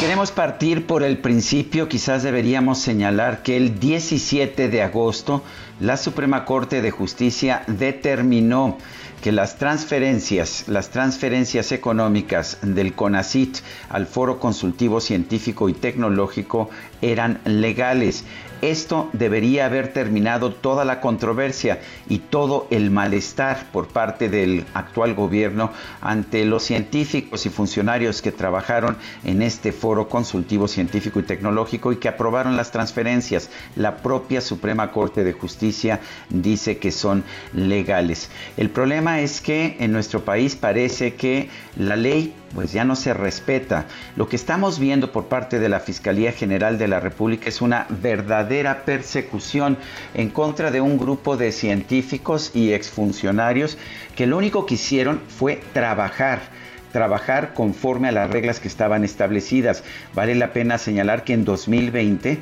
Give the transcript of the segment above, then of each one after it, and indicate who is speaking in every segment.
Speaker 1: Queremos partir por el principio, quizás deberíamos señalar que el 17 de agosto la Suprema Corte de Justicia determinó que las transferencias, las transferencias económicas del CONACIT al Foro Consultivo Científico y Tecnológico eran legales. Esto debería haber terminado toda la controversia y todo el malestar por parte del actual gobierno ante los científicos y funcionarios que trabajaron en este foro consultivo científico y tecnológico y que aprobaron las transferencias. La propia Suprema Corte de Justicia dice que son legales. El problema es que en nuestro país parece que la ley pues ya no se respeta. Lo que estamos viendo por parte de la Fiscalía General de la República es una verdadera persecución en contra de un grupo de científicos y exfuncionarios que lo único que hicieron fue trabajar trabajar conforme a las reglas que estaban establecidas. Vale la pena señalar que en 2020,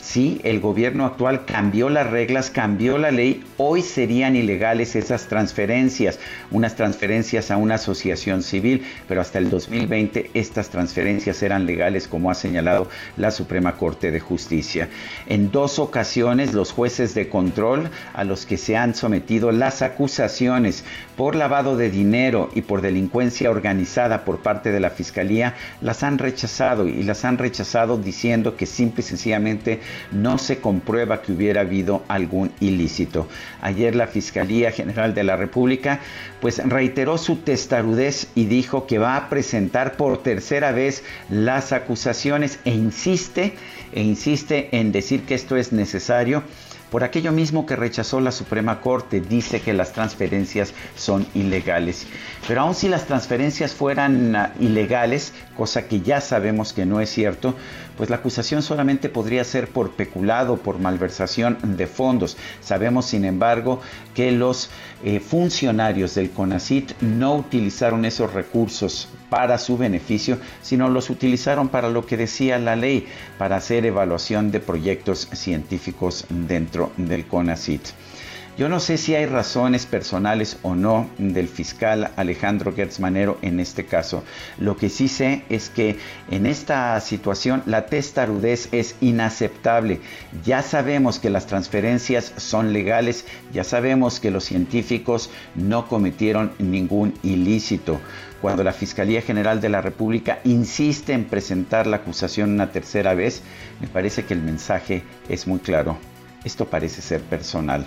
Speaker 1: sí, el gobierno actual cambió las reglas, cambió la ley, hoy serían ilegales esas transferencias, unas transferencias a una asociación civil, pero hasta el 2020 estas transferencias eran legales, como ha señalado la Suprema Corte de Justicia. En dos ocasiones, los jueces de control a los que se han sometido las acusaciones por lavado de dinero y por delincuencia organizada, por parte de la Fiscalía las han rechazado y las han rechazado diciendo que simple y sencillamente no se comprueba que hubiera habido algún ilícito. Ayer la Fiscalía General de la República pues reiteró su testarudez y dijo que va a presentar por tercera vez las acusaciones e insiste e insiste en decir que esto es necesario por aquello mismo que rechazó la Suprema Corte, dice que las transferencias son ilegales. Pero aun si las transferencias fueran ah, ilegales, cosa que ya sabemos que no es cierto, pues la acusación solamente podría ser por peculado, por malversación de fondos. Sabemos, sin embargo, que los eh, funcionarios del CONACIT no utilizaron esos recursos para su beneficio, sino los utilizaron para lo que decía la ley, para hacer evaluación de proyectos científicos dentro del CONACIT. Yo no sé si hay razones personales o no del fiscal Alejandro Gertz Manero en este caso. Lo que sí sé es que en esta situación la testarudez es inaceptable. Ya sabemos que las transferencias son legales, ya sabemos que los científicos no cometieron ningún ilícito cuando la Fiscalía General de la República insiste en presentar la acusación una tercera vez, me parece que el mensaje es muy claro. Esto parece ser personal.